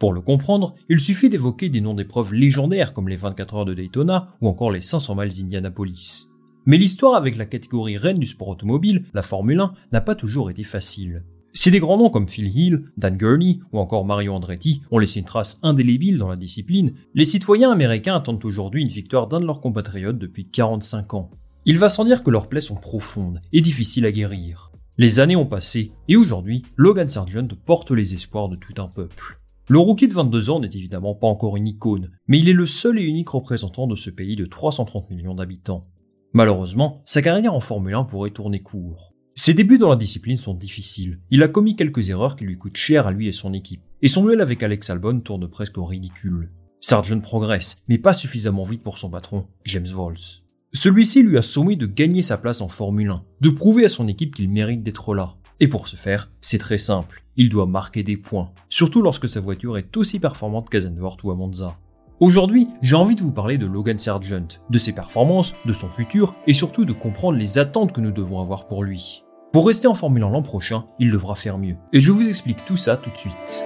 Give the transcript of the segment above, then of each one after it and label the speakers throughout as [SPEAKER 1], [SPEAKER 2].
[SPEAKER 1] Pour le comprendre, il suffit d'évoquer des noms d'épreuves légendaires comme les 24 heures de Daytona ou encore les 500 miles d'Indianapolis. Mais l'histoire avec la catégorie reine du sport automobile, la Formule 1, n'a pas toujours été facile. Si des grands noms comme Phil Hill, Dan Gurney ou encore Mario Andretti ont laissé une trace indélébile dans la discipline, les citoyens américains attendent aujourd'hui une victoire d'un de leurs compatriotes depuis 45 ans. Il va sans dire que leurs plaies sont profondes et difficiles à guérir. Les années ont passé et aujourd'hui, Logan Sargent porte les espoirs de tout un peuple. Le rookie de 22 ans n'est évidemment pas encore une icône, mais il est le seul et unique représentant de ce pays de 330 millions d'habitants. Malheureusement, sa carrière en Formule 1 pourrait tourner court. Ses débuts dans la discipline sont difficiles. Il a commis quelques erreurs qui lui coûtent cher à lui et son équipe. Et son duel avec Alex Albon tourne presque au ridicule. Sargent progresse, mais pas suffisamment vite pour son patron, James Vols. Celui-ci lui a soumis de gagner sa place en Formule 1, de prouver à son équipe qu'il mérite d'être là. Et pour ce faire, c'est très simple. Il doit marquer des points, surtout lorsque sa voiture est aussi performante qu'à Zandvoort ou à Monza. Aujourd'hui, j'ai envie de vous parler de Logan Sargent, de ses performances, de son futur et surtout de comprendre les attentes que nous devons avoir pour lui. Pour rester en Formule 1 l'an prochain, il devra faire mieux. Et je vous explique tout ça tout de suite.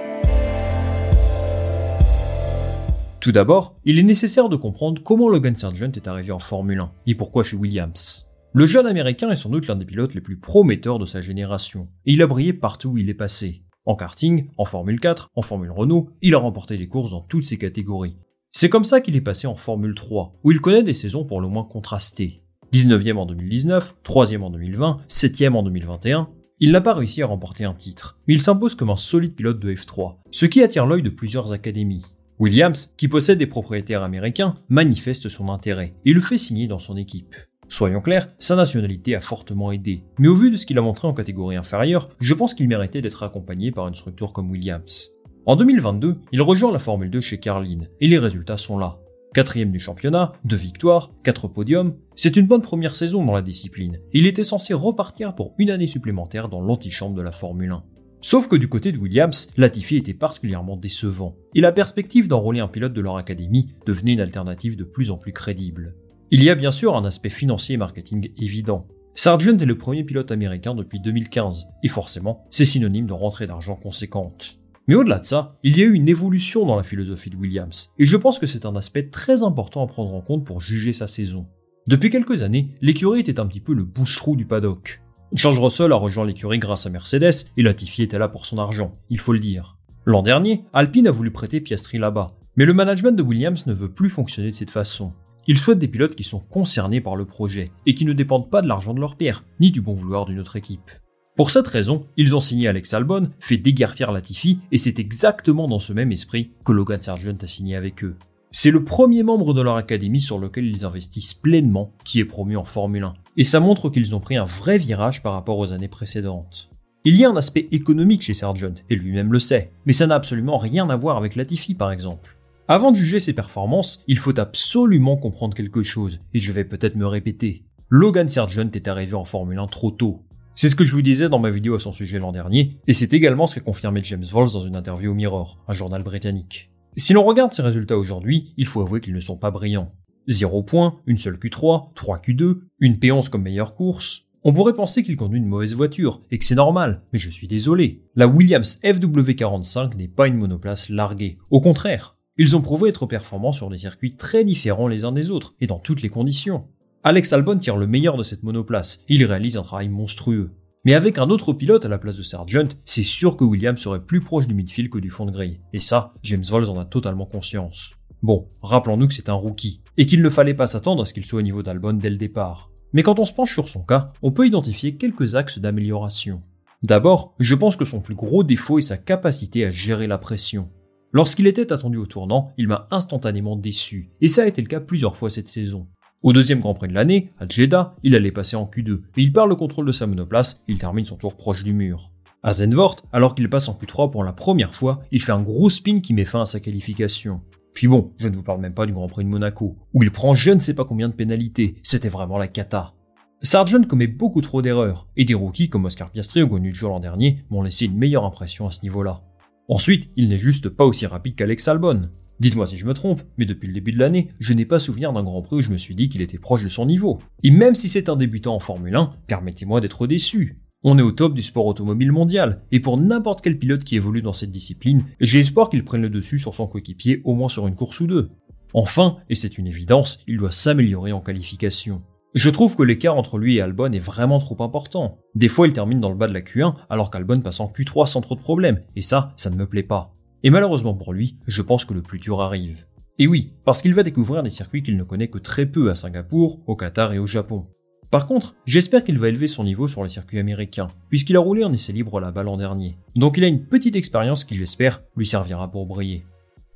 [SPEAKER 1] Tout d'abord, il est nécessaire de comprendre comment Logan Sargent est arrivé en Formule 1 et pourquoi chez Williams. Le jeune américain est sans doute l'un des pilotes les plus prometteurs de sa génération, et il a brillé partout où il est passé. En karting, en Formule 4, en Formule Renault, il a remporté des courses dans toutes ces catégories. C'est comme ça qu'il est passé en Formule 3, où il connaît des saisons pour le moins contrastées. 19e en 2019, 3e en 2020, 7e en 2021, il n'a pas réussi à remporter un titre, mais il s'impose comme un solide pilote de F3, ce qui attire l'œil de plusieurs académies. Williams, qui possède des propriétaires américains, manifeste son intérêt et le fait signer dans son équipe. Soyons clairs, sa nationalité a fortement aidé, mais au vu de ce qu'il a montré en catégorie inférieure, je pense qu'il méritait d'être accompagné par une structure comme Williams. En 2022, il rejoint la Formule 2 chez Carlin, et les résultats sont là. Quatrième du championnat, deux victoires, quatre podiums, c'est une bonne première saison dans la discipline, et il était censé repartir pour une année supplémentaire dans l'antichambre de la Formule 1. Sauf que du côté de Williams, Latifi était particulièrement décevant, et la perspective d'enrôler un pilote de leur académie devenait une alternative de plus en plus crédible. Il y a bien sûr un aspect financier et marketing évident. Sargent est le premier pilote américain depuis 2015, et forcément, c'est synonyme de rentrée d'argent conséquente. Mais au-delà de ça, il y a eu une évolution dans la philosophie de Williams, et je pense que c'est un aspect très important à prendre en compte pour juger sa saison. Depuis quelques années, l'écurie était un petit peu le bouche-trou du paddock. George Russell a rejoint l'écurie grâce à Mercedes, et Latifi était là pour son argent, il faut le dire. L'an dernier, Alpine a voulu prêter Piastri là-bas, mais le management de Williams ne veut plus fonctionner de cette façon. Ils souhaitent des pilotes qui sont concernés par le projet et qui ne dépendent pas de l'argent de leur père, ni du bon vouloir d'une autre équipe. Pour cette raison, ils ont signé Alex Albon, fait déguerpir Latifi, et c'est exactement dans ce même esprit que Logan Sargent a signé avec eux. C'est le premier membre de leur académie sur lequel ils investissent pleinement qui est promu en Formule 1, et ça montre qu'ils ont pris un vrai virage par rapport aux années précédentes. Il y a un aspect économique chez Sargent, et lui-même le sait, mais ça n'a absolument rien à voir avec Latifi par exemple. Avant de juger ses performances, il faut absolument comprendre quelque chose, et je vais peut-être me répéter. Logan Sargent est arrivé en Formule 1 trop tôt. C'est ce que je vous disais dans ma vidéo à son sujet l'an dernier, et c'est également ce qu'a confirmé James Vols dans une interview au Mirror, un journal britannique. Si l'on regarde ses résultats aujourd'hui, il faut avouer qu'ils ne sont pas brillants. 0 points, une seule Q3, 3 Q2, une P11 comme meilleure course. On pourrait penser qu'il conduit une mauvaise voiture et que c'est normal, mais je suis désolé. La Williams FW45 n'est pas une monoplace larguée. Au contraire, ils ont prouvé être performants sur des circuits très différents les uns des autres et dans toutes les conditions. Alex Albon tire le meilleur de cette monoplace, il réalise un travail monstrueux. Mais avec un autre pilote à la place de Sargent, c'est sûr que Williams serait plus proche du midfield que du fond de grille. Et ça, James Vols en a totalement conscience. Bon, rappelons-nous que c'est un rookie, et qu'il ne fallait pas s'attendre à ce qu'il soit au niveau d'Albon dès le départ. Mais quand on se penche sur son cas, on peut identifier quelques axes d'amélioration. D'abord, je pense que son plus gros défaut est sa capacité à gérer la pression. Lorsqu'il était attendu au tournant, il m'a instantanément déçu, et ça a été le cas plusieurs fois cette saison. Au deuxième Grand Prix de l'année, à Jeddah, il allait passer en Q2, mais il perd le contrôle de sa monoplace et il termine son tour proche du mur. À Zandvoort, alors qu'il passe en Q3 pour la première fois, il fait un gros spin qui met fin à sa qualification. Puis bon, je ne vous parle même pas du Grand Prix de Monaco, où il prend je ne sais pas combien de pénalités, c'était vraiment la cata. Sargent commet beaucoup trop d'erreurs, et des rookies comme Oscar Piastri ou Jour l'an dernier m'ont laissé une meilleure impression à ce niveau-là. Ensuite, il n'est juste pas aussi rapide qu'Alex Albon. Dites-moi si je me trompe, mais depuis le début de l'année, je n'ai pas souvenir d'un Grand Prix où je me suis dit qu'il était proche de son niveau. Et même si c'est un débutant en Formule 1, permettez-moi d'être déçu. On est au top du sport automobile mondial, et pour n'importe quel pilote qui évolue dans cette discipline, j'ai espoir qu'il prenne le dessus sur son coéquipier au moins sur une course ou deux. Enfin, et c'est une évidence, il doit s'améliorer en qualification. Je trouve que l'écart entre lui et Albon est vraiment trop important. Des fois, il termine dans le bas de la Q1, alors qu'Albon passe en Q3 sans trop de problèmes, et ça, ça ne me plaît pas. Et malheureusement pour lui, je pense que le plus dur arrive. Et oui, parce qu'il va découvrir des circuits qu'il ne connaît que très peu à Singapour, au Qatar et au Japon. Par contre, j'espère qu'il va élever son niveau sur les circuits américains, puisqu'il a roulé en essai libre là-bas l'an dernier. Donc il a une petite expérience qui, j'espère, lui servira pour briller.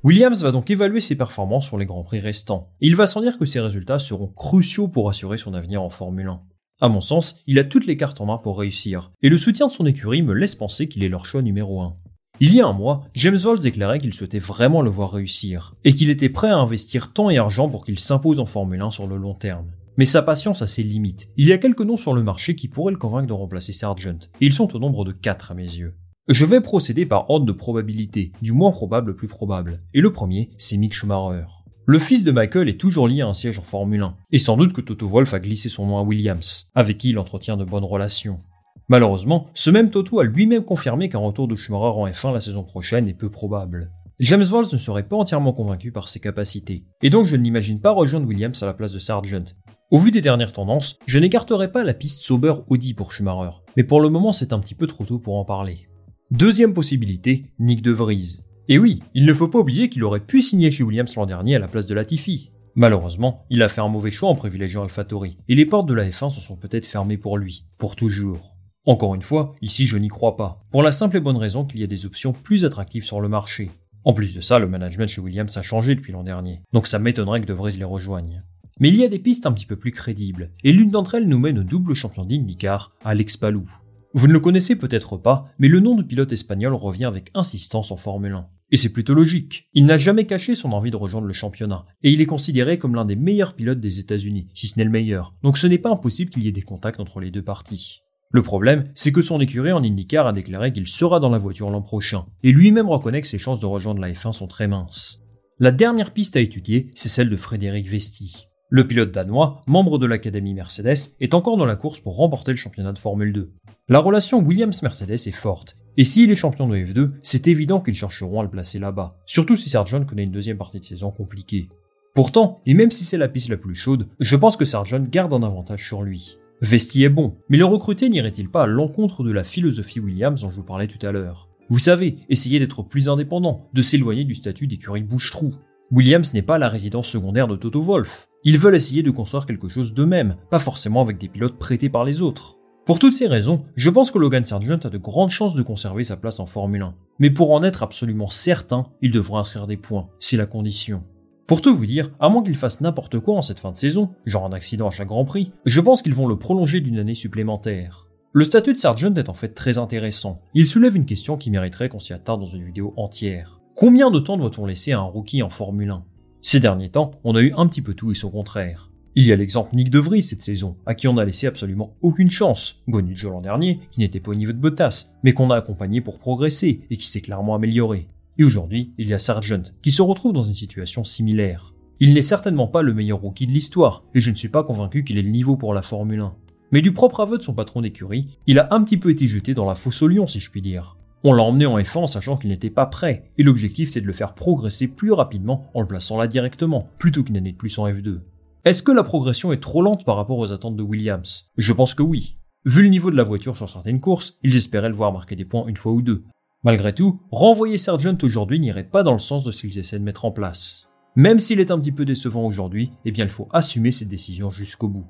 [SPEAKER 1] Williams va donc évaluer ses performances sur les Grands Prix restants, il va sans dire que ses résultats seront cruciaux pour assurer son avenir en Formule 1. À mon sens, il a toutes les cartes en main pour réussir, et le soutien de son écurie me laisse penser qu'il est leur choix numéro 1. Il y a un mois, James Vols déclarait qu'il souhaitait vraiment le voir réussir, et qu'il était prêt à investir temps et argent pour qu'il s'impose en Formule 1 sur le long terme. Mais sa patience a ses limites. Il y a quelques noms sur le marché qui pourraient le convaincre de remplacer Sargent, et ils sont au nombre de 4 à mes yeux. Je vais procéder par ordre de probabilité, du moins probable au plus probable, et le premier, c'est Mick Schumacher. Le fils de Michael est toujours lié à un siège en Formule 1, et sans doute que Toto Wolff a glissé son nom à Williams, avec qui il entretient de bonnes relations. Malheureusement, ce même Toto a lui-même confirmé qu'un retour de Schumacher en F1 la saison prochaine est peu probable. James Vols ne serait pas entièrement convaincu par ses capacités, et donc je ne l'imagine pas rejoindre Williams à la place de Sargent. Au vu des dernières tendances, je n'écarterai pas la piste Sauber Audi pour Schumacher, mais pour le moment c'est un petit peu trop tôt pour en parler. Deuxième possibilité, Nick De Vries. Et oui, il ne faut pas oublier qu'il aurait pu signer chez Williams l'an dernier à la place de Latifi. Malheureusement, il a fait un mauvais choix en privilégiant AlphaTauri, et les portes de la F1 se sont peut-être fermées pour lui, pour toujours. Encore une fois, ici je n'y crois pas, pour la simple et bonne raison qu'il y a des options plus attractives sur le marché. En plus de ça, le management chez Williams a changé depuis l'an dernier, donc ça m'étonnerait que De Vries les rejoigne. Mais il y a des pistes un petit peu plus crédibles, et l'une d'entre elles nous mène au double champion d'IndyCar, Alex Palou. Vous ne le connaissez peut-être pas, mais le nom de pilote espagnol revient avec insistance en Formule 1. Et c'est plutôt logique. Il n'a jamais caché son envie de rejoindre le championnat, et il est considéré comme l'un des meilleurs pilotes des États-Unis, si ce n'est le meilleur. Donc ce n'est pas impossible qu'il y ait des contacts entre les deux parties. Le problème, c'est que son écurie en IndyCar a déclaré qu'il sera dans la voiture l'an prochain, et lui-même reconnaît que ses chances de rejoindre la F1 sont très minces. La dernière piste à étudier, c'est celle de Frédéric Vesti. Le pilote danois, membre de l'Académie Mercedes, est encore dans la course pour remporter le championnat de Formule 2. La relation Williams-Mercedes est forte, et s'il est champion de F2, c'est évident qu'ils chercheront à le placer là-bas, surtout si Sargent connaît une deuxième partie de saison compliquée. Pourtant, et même si c'est la piste la plus chaude, je pense que Sargent garde un avantage sur lui. Vesti est bon, mais le recruter n'irait-il pas à l'encontre de la philosophie Williams dont je vous parlais tout à l'heure? Vous savez, essayer d'être plus indépendant, de s'éloigner du statut d'écurie bouche-trou. Williams n'est pas la résidence secondaire de Toto Wolff. Ils veulent essayer de construire quelque chose d'eux-mêmes, pas forcément avec des pilotes prêtés par les autres. Pour toutes ces raisons, je pense que Logan Sargent a de grandes chances de conserver sa place en Formule 1. Mais pour en être absolument certain, il devra inscrire des points, c'est la condition. Pour tout vous dire, à moins qu'il fasse n'importe quoi en cette fin de saison, genre un accident à chaque Grand Prix, je pense qu'ils vont le prolonger d'une année supplémentaire. Le statut de Sargent est en fait très intéressant. Il soulève une question qui mériterait qu'on s'y attarde dans une vidéo entière. Combien de temps doit-on laisser à un rookie en Formule 1 Ces derniers temps, on a eu un petit peu tout et son contraire. Il y a l'exemple Nick De Vries cette saison, à qui on a laissé absolument aucune chance. Gonu l'an dernier, qui n'était pas au niveau de Bottas, mais qu'on a accompagné pour progresser et qui s'est clairement amélioré. Et aujourd'hui, il y a Sargent, qui se retrouve dans une situation similaire. Il n'est certainement pas le meilleur rookie de l'histoire, et je ne suis pas convaincu qu'il ait le niveau pour la Formule 1. Mais du propre aveu de son patron d'écurie, il a un petit peu été jeté dans la fosse au lion si je puis dire. On l'a emmené en F1 sachant qu'il n'était pas prêt, et l'objectif c'est de le faire progresser plus rapidement en le plaçant là directement, plutôt qu'une année de plus en F2. Est-ce que la progression est trop lente par rapport aux attentes de Williams? Je pense que oui. Vu le niveau de la voiture sur certaines courses, ils espéraient le voir marquer des points une fois ou deux. Malgré tout, renvoyer Sargent aujourd'hui n'irait pas dans le sens de ce qu'ils essaient de mettre en place. Même s'il est un petit peu décevant aujourd'hui, eh bien il faut assumer cette décision jusqu'au bout.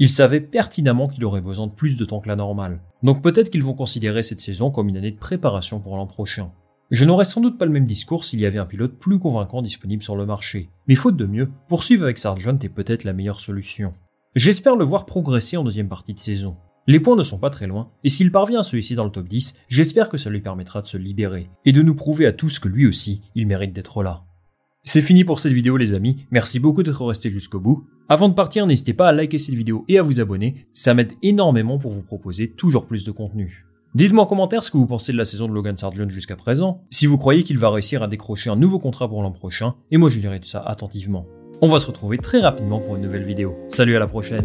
[SPEAKER 1] Ils savaient pertinemment qu'il aurait besoin de plus de temps que la normale. Donc peut-être qu'ils vont considérer cette saison comme une année de préparation pour l'an prochain. Je n'aurais sans doute pas le même discours s'il y avait un pilote plus convaincant disponible sur le marché. Mais faute de mieux, poursuivre avec Sargent est peut-être la meilleure solution. J'espère le voir progresser en deuxième partie de saison. Les points ne sont pas très loin, et s'il parvient à se hisser dans le top 10, j'espère que ça lui permettra de se libérer, et de nous prouver à tous que lui aussi, il mérite d'être là. C'est fini pour cette vidéo les amis, merci beaucoup d'être resté jusqu'au bout. Avant de partir, n'hésitez pas à liker cette vidéo et à vous abonner, ça m'aide énormément pour vous proposer toujours plus de contenu. Dites-moi en commentaire ce que vous pensez de la saison de Logan Sargent jusqu'à présent, si vous croyez qu'il va réussir à décrocher un nouveau contrat pour l'an prochain, et moi je lirai tout ça attentivement. On va se retrouver très rapidement pour une nouvelle vidéo. Salut à la prochaine